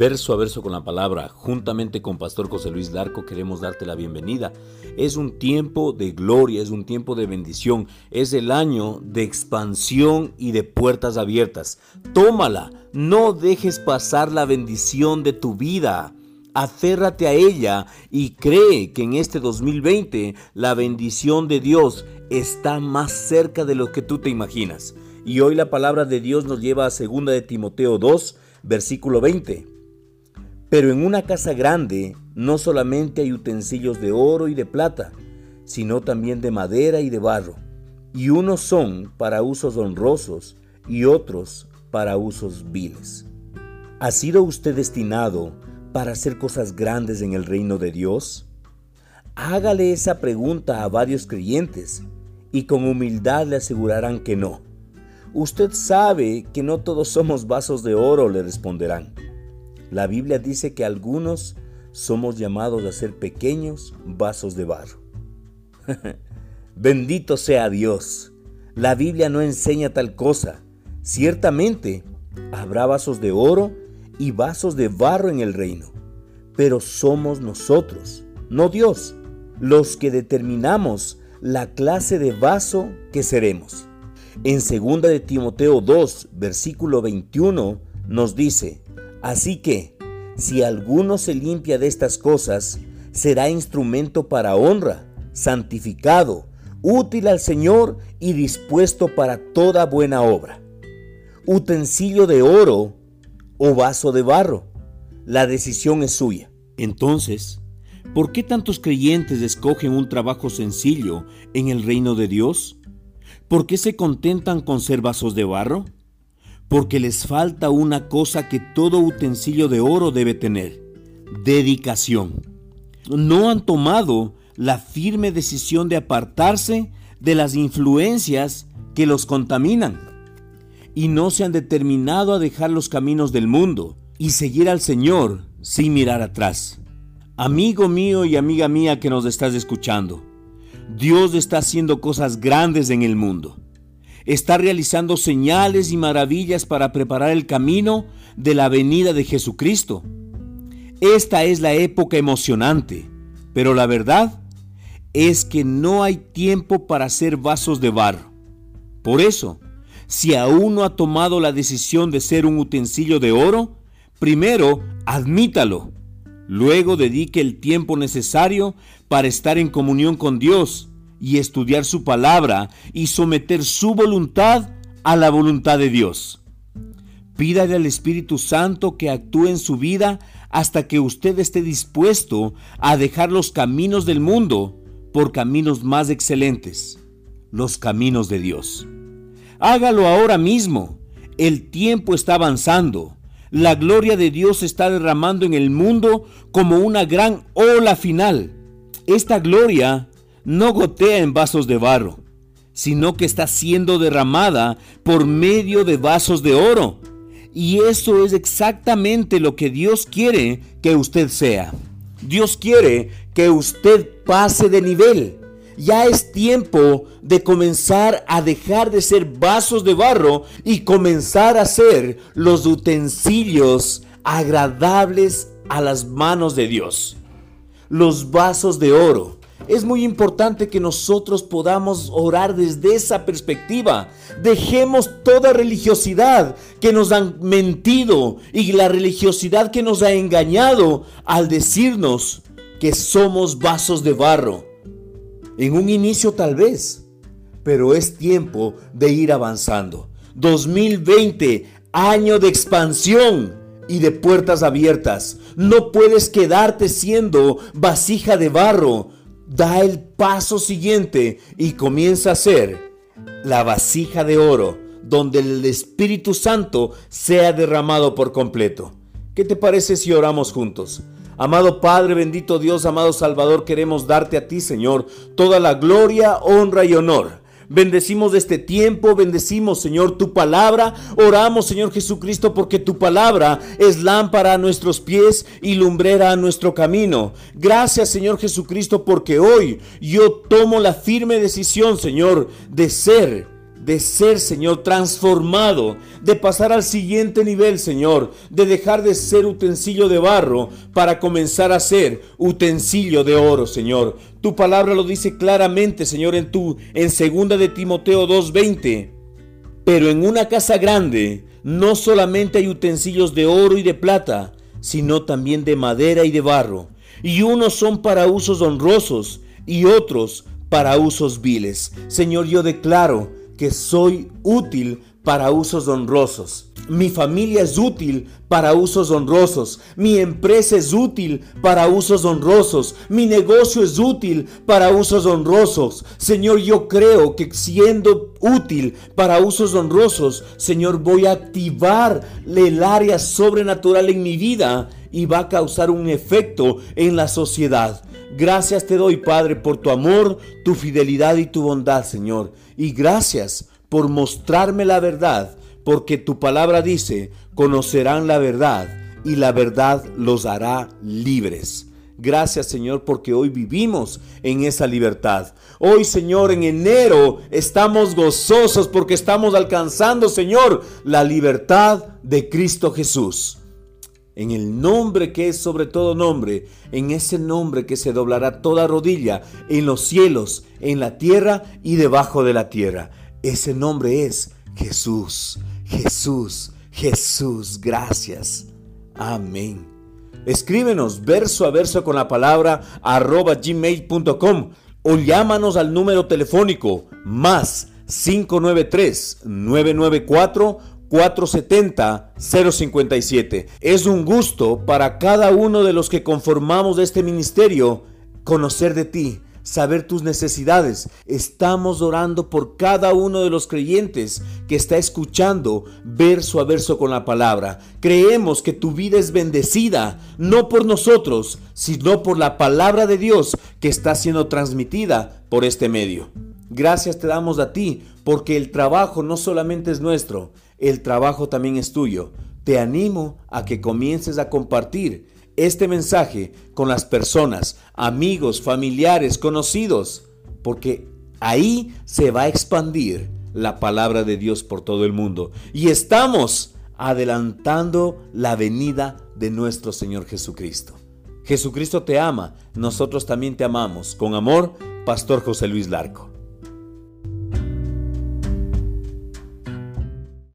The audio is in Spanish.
verso a verso con la palabra, juntamente con Pastor José Luis Larco, queremos darte la bienvenida. Es un tiempo de gloria, es un tiempo de bendición, es el año de expansión y de puertas abiertas. Tómala, no dejes pasar la bendición de tu vida. Aférrate a ella y cree que en este 2020 la bendición de Dios está más cerca de lo que tú te imaginas. Y hoy la palabra de Dios nos lleva a 2 de Timoteo 2, versículo 20. Pero en una casa grande no solamente hay utensilios de oro y de plata, sino también de madera y de barro, y unos son para usos honrosos y otros para usos viles. ¿Ha sido usted destinado para hacer cosas grandes en el reino de Dios? Hágale esa pregunta a varios creyentes y con humildad le asegurarán que no. Usted sabe que no todos somos vasos de oro, le responderán. La Biblia dice que algunos somos llamados a ser pequeños vasos de barro. Bendito sea Dios. La Biblia no enseña tal cosa. Ciertamente, habrá vasos de oro y vasos de barro en el reino. Pero somos nosotros, no Dios, los que determinamos la clase de vaso que seremos. En 2 de Timoteo 2, versículo 21, nos dice, Así que, si alguno se limpia de estas cosas, será instrumento para honra, santificado, útil al Señor y dispuesto para toda buena obra. Utensilio de oro o vaso de barro, la decisión es suya. Entonces, ¿por qué tantos creyentes escogen un trabajo sencillo en el reino de Dios? ¿Por qué se contentan con ser vasos de barro? Porque les falta una cosa que todo utensilio de oro debe tener, dedicación. No han tomado la firme decisión de apartarse de las influencias que los contaminan y no se han determinado a dejar los caminos del mundo y seguir al Señor sin mirar atrás. Amigo mío y amiga mía que nos estás escuchando, Dios está haciendo cosas grandes en el mundo. Está realizando señales y maravillas para preparar el camino de la venida de Jesucristo. Esta es la época emocionante, pero la verdad es que no hay tiempo para hacer vasos de barro. Por eso, si aún no ha tomado la decisión de ser un utensilio de oro, primero admítalo Luego dedique el tiempo necesario para estar en comunión con Dios y estudiar su palabra y someter su voluntad a la voluntad de Dios. Pídale al Espíritu Santo que actúe en su vida hasta que usted esté dispuesto a dejar los caminos del mundo por caminos más excelentes, los caminos de Dios. Hágalo ahora mismo. El tiempo está avanzando. La gloria de Dios está derramando en el mundo como una gran ola final. Esta gloria no gotea en vasos de barro, sino que está siendo derramada por medio de vasos de oro. Y eso es exactamente lo que Dios quiere que usted sea. Dios quiere que usted pase de nivel ya es tiempo de comenzar a dejar de ser vasos de barro y comenzar a ser los utensilios agradables a las manos de Dios. Los vasos de oro. Es muy importante que nosotros podamos orar desde esa perspectiva. Dejemos toda religiosidad que nos han mentido y la religiosidad que nos ha engañado al decirnos que somos vasos de barro en un inicio tal vez, pero es tiempo de ir avanzando. 2020, año de expansión y de puertas abiertas. No puedes quedarte siendo vasija de barro. Da el paso siguiente y comienza a ser la vasija de oro donde el Espíritu Santo sea derramado por completo. ¿Qué te parece si oramos juntos? Amado Padre, bendito Dios, amado Salvador, queremos darte a ti, Señor, toda la gloria, honra y honor. Bendecimos este tiempo, bendecimos, Señor, tu palabra. Oramos, Señor Jesucristo, porque tu palabra es lámpara a nuestros pies y lumbrera a nuestro camino. Gracias, Señor Jesucristo, porque hoy yo tomo la firme decisión, Señor, de ser de ser, Señor, transformado, de pasar al siguiente nivel, Señor, de dejar de ser utensilio de barro para comenzar a ser utensilio de oro, Señor. Tu palabra lo dice claramente, Señor, en tu en segunda de Timoteo 2:20. Pero en una casa grande no solamente hay utensilios de oro y de plata, sino también de madera y de barro, y unos son para usos honrosos y otros para usos viles. Señor, yo declaro que soy útil para usos honrosos. Mi familia es útil para usos honrosos. Mi empresa es útil para usos honrosos. Mi negocio es útil para usos honrosos. Señor, yo creo que siendo útil para usos honrosos, Señor, voy a activar el área sobrenatural en mi vida y va a causar un efecto en la sociedad. Gracias te doy, Padre, por tu amor, tu fidelidad y tu bondad, Señor. Y gracias por mostrarme la verdad, porque tu palabra dice, conocerán la verdad y la verdad los hará libres. Gracias Señor porque hoy vivimos en esa libertad. Hoy Señor en enero estamos gozosos porque estamos alcanzando Señor la libertad de Cristo Jesús en el nombre que es sobre todo nombre, en ese nombre que se doblará toda rodilla en los cielos, en la tierra y debajo de la tierra. Ese nombre es Jesús, Jesús, Jesús. Gracias. Amén. Escríbenos verso a verso con la palabra arroba gmail.com o llámanos al número telefónico más 593 994 470-057. Es un gusto para cada uno de los que conformamos este ministerio conocer de ti, saber tus necesidades. Estamos orando por cada uno de los creyentes que está escuchando verso a verso con la palabra. Creemos que tu vida es bendecida, no por nosotros, sino por la palabra de Dios que está siendo transmitida por este medio. Gracias te damos a ti, porque el trabajo no solamente es nuestro, el trabajo también es tuyo. Te animo a que comiences a compartir este mensaje con las personas, amigos, familiares, conocidos, porque ahí se va a expandir la palabra de Dios por todo el mundo. Y estamos adelantando la venida de nuestro Señor Jesucristo. Jesucristo te ama, nosotros también te amamos. Con amor, Pastor José Luis Larco.